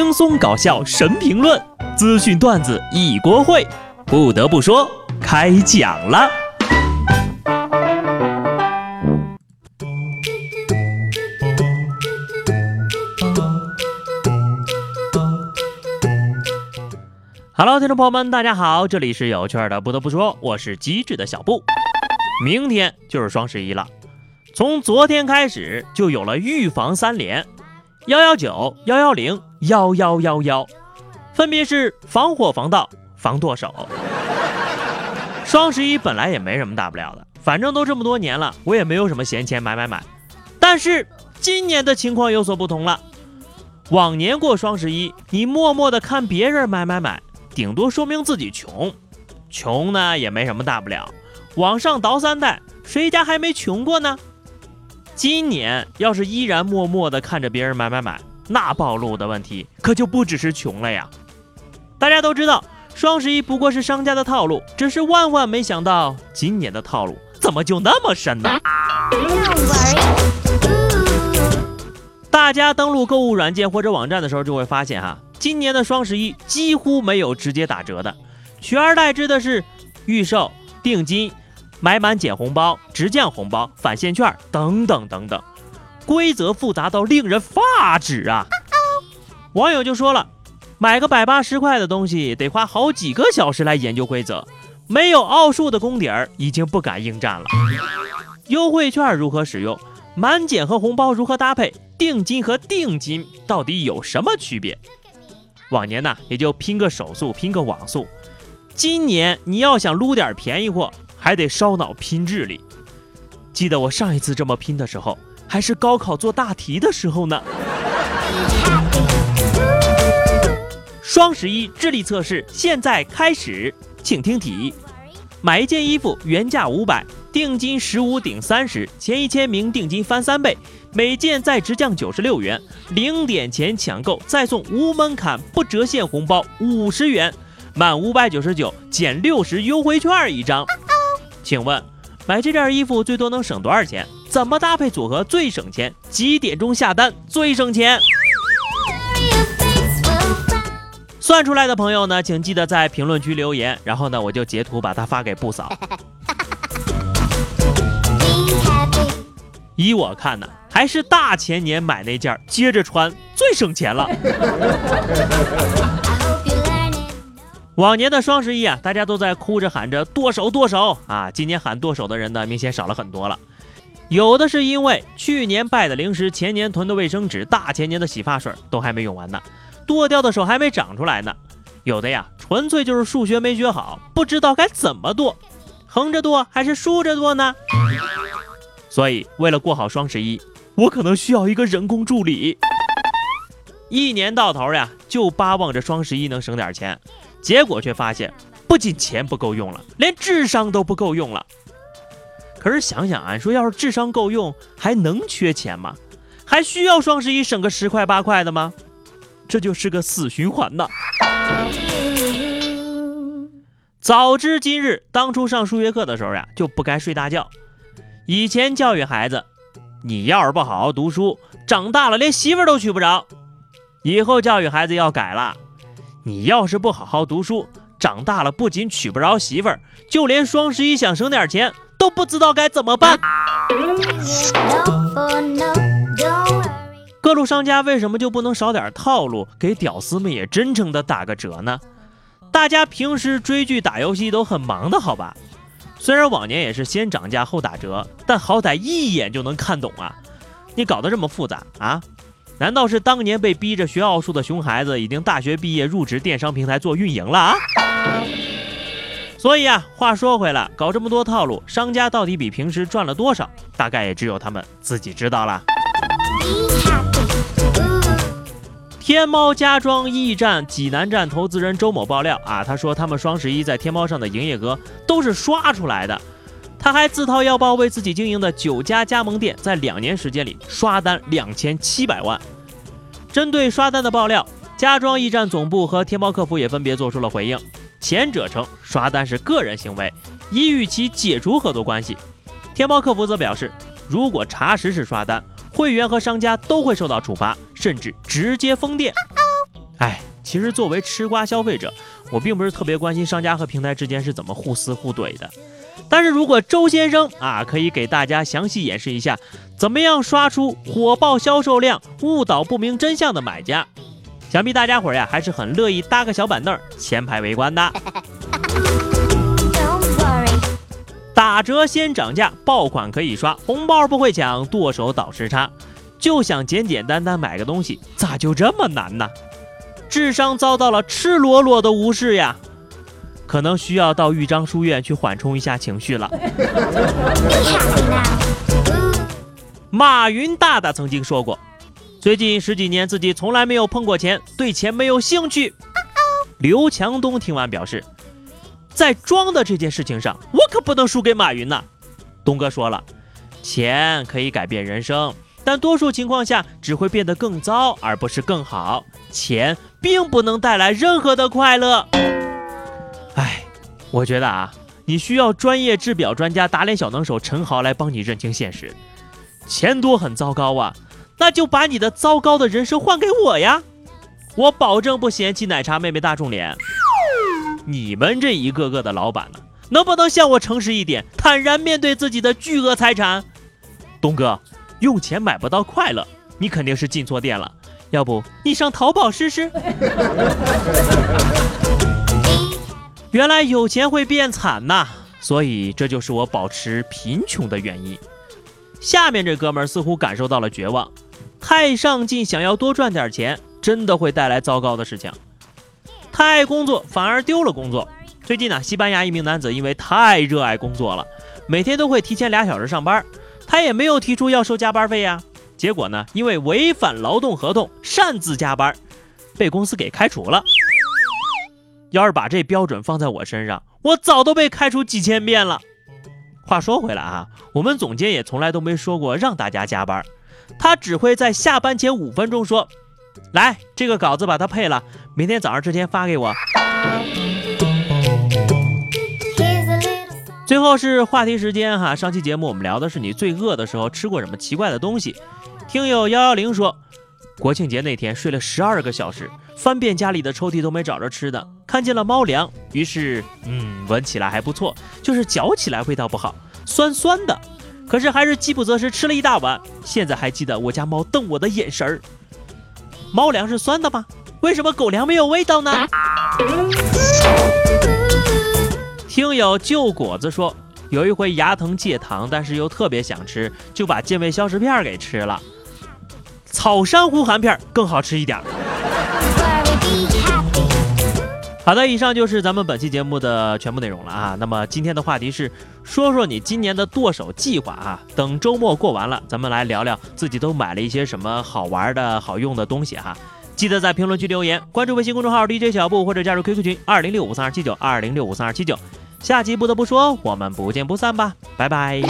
轻松搞笑神评论，资讯段子一锅烩。不得不说，开讲了。Hello，听众朋友们，大家好，这里是有趣的。不得不说，我是机智的小布。明天就是双十一了，从昨天开始就有了预防三连。幺幺九幺幺零幺幺幺幺，分别是防火防盗防剁手。双十一本来也没什么大不了的，反正都这么多年了，我也没有什么闲钱买买买。但是今年的情况有所不同了。往年过双十一，你默默的看别人买买买，顶多说明自己穷。穷呢也没什么大不了，往上倒三代，谁家还没穷过呢？今年要是依然默默地看着别人买买买，那暴露的问题可就不只是穷了呀！大家都知道，双十一不过是商家的套路，只是万万没想到，今年的套路怎么就那么深呢？大家登录购物软件或者网站的时候，就会发现哈，今年的双十一几乎没有直接打折的，取而代之的是预售、定金。买满减红包、直降红包、返现券等等等等，规则复杂到令人发指啊！网友就说了，买个百八十块的东西得花好几个小时来研究规则，没有奥数的功底儿，已经不敢应战了。优惠券如何使用？满减和红包如何搭配？定金和定金到底有什么区别？往年呢，也就拼个手速，拼个网速，今年你要想撸点便宜货。还得烧脑拼智力。记得我上一次这么拼的时候，还是高考做大题的时候呢。双十一智力测试现在开始，请听题：买一件衣服原价五百，定金十五顶三十，前一千名定金翻三倍，每件再直降九十六元，零点前抢购再送无门槛不折现红包五十元，满五百九十九减六十优惠券一张。请问，买这件衣服最多能省多少钱？怎么搭配组合最省钱？几点钟下单最省钱？算出来的朋友呢，请记得在评论区留言，然后呢，我就截图把它发给布嫂。依我看呢，还是大前年买那件接着穿最省钱了。往年的双十一啊，大家都在哭着喊着剁手剁手啊！今年喊剁手的人呢，明显少了很多了。有的是因为去年败的零食、前年囤的卫生纸、大前年的洗发水都还没用完呢，剁掉的手还没长出来呢。有的呀，纯粹就是数学没学好，不知道该怎么剁，横着剁还是竖着剁呢？所以为了过好双十一，我可能需要一个人工助理。一年到头呀，就巴望着双十一能省点钱。结果却发现，不仅钱不够用了，连智商都不够用了。可是想想啊，说要是智商够用，还能缺钱吗？还需要双十一省个十块八块的吗？这就是个死循环呐！早知今日，当初上数学课的时候呀，就不该睡大觉。以前教育孩子，你要是不好好读书，长大了连媳妇都娶不着。以后教育孩子要改了。你要是不好好读书，长大了不仅娶不着媳妇儿，就连双十一想省点钱都不知道该怎么办。各路商家为什么就不能少点套路，给屌丝们也真诚的打个折呢？大家平时追剧打游戏都很忙的好吧？虽然往年也是先涨价后打折，但好歹一眼就能看懂啊！你搞得这么复杂啊？难道是当年被逼着学奥数的熊孩子，已经大学毕业入职电商平台做运营了啊？所以啊，话说回来，搞这么多套路，商家到底比平时赚了多少？大概也只有他们自己知道了。天猫家装驿站济南站投资人周某爆料啊，他说他们双十一在天猫上的营业额都是刷出来的。他还自掏腰包为自己经营的九家加盟店，在两年时间里刷单两千七百万。针对刷单的爆料，家装驿站总部和天猫客服也分别做出了回应。前者称刷单是个人行为，已与其解除合作关系。天猫客服则表示，如果查实是刷单，会员和商家都会受到处罚，甚至直接封店。哎，其实作为吃瓜消费者，我并不是特别关心商家和平台之间是怎么互撕互怼的。但是如果周先生啊，可以给大家详细演示一下，怎么样刷出火爆销售量、误导不明真相的买家，想必大家伙呀还是很乐意搭个小板凳前排围观的。打折先涨价，爆款可以刷，红包不会抢，剁手倒时差，就想简简单单买个东西，咋就这么难呢？智商遭到了赤裸裸的无视呀！可能需要到豫章书院去缓冲一下情绪了。马云大大曾经说过，最近十几年自己从来没有碰过钱，对钱没有兴趣。刘强东听完表示。在装的这件事情上，我可不能输给马云呐。东哥说了，钱可以改变人生，但多数情况下只会变得更糟，而不是更好。钱并不能带来任何的快乐。哎，我觉得啊，你需要专业制表专家、打脸小能手陈豪来帮你认清现实。钱多很糟糕啊，那就把你的糟糕的人生换给我呀，我保证不嫌弃奶茶妹妹大众脸。你们这一个个的老板呢，能不能向我诚实一点，坦然面对自己的巨额财产？东哥，用钱买不到快乐，你肯定是进错店了。要不你上淘宝试试？原来有钱会变惨呐，所以这就是我保持贫穷的原因。下面这哥们儿似乎感受到了绝望，太上进，想要多赚点钱，真的会带来糟糕的事情。太爱工作反而丢了工作。最近呢，西班牙一名男子因为太热爱工作了，每天都会提前俩小时上班，他也没有提出要收加班费呀。结果呢，因为违反劳动合同擅自加班，被公司给开除了。要是把这标准放在我身上，我早都被开除几千遍了。话说回来啊，我们总监也从来都没说过让大家加班，他只会在下班前五分钟说。来，这个稿子把它配了，明天早上之前发给我。最后是话题时间哈，上期节目我们聊的是你最饿的时候吃过什么奇怪的东西。听友幺幺零说，国庆节那天睡了十二个小时，翻遍家里的抽屉都没找着吃的，看见了猫粮，于是嗯，闻起来还不错，就是嚼起来味道不好，酸酸的。可是还是饥不择食吃了一大碗，现在还记得我家猫瞪我的眼神儿。猫粮是酸的吗？为什么狗粮没有味道呢？听友旧果子说，有一回牙疼戒糖，但是又特别想吃，就把健胃消食片给吃了。草珊瑚含片更好吃一点。好的，以上就是咱们本期节目的全部内容了啊。那么今天的话题是说说你今年的剁手计划啊。等周末过完了，咱们来聊聊自己都买了一些什么好玩的好用的东西哈。记得在评论区留言，关注微信公众号 DJ 小布或者加入 QQ 群二零六五三二七九二零六五三二七九。下期不得不说，我们不见不散吧，拜拜。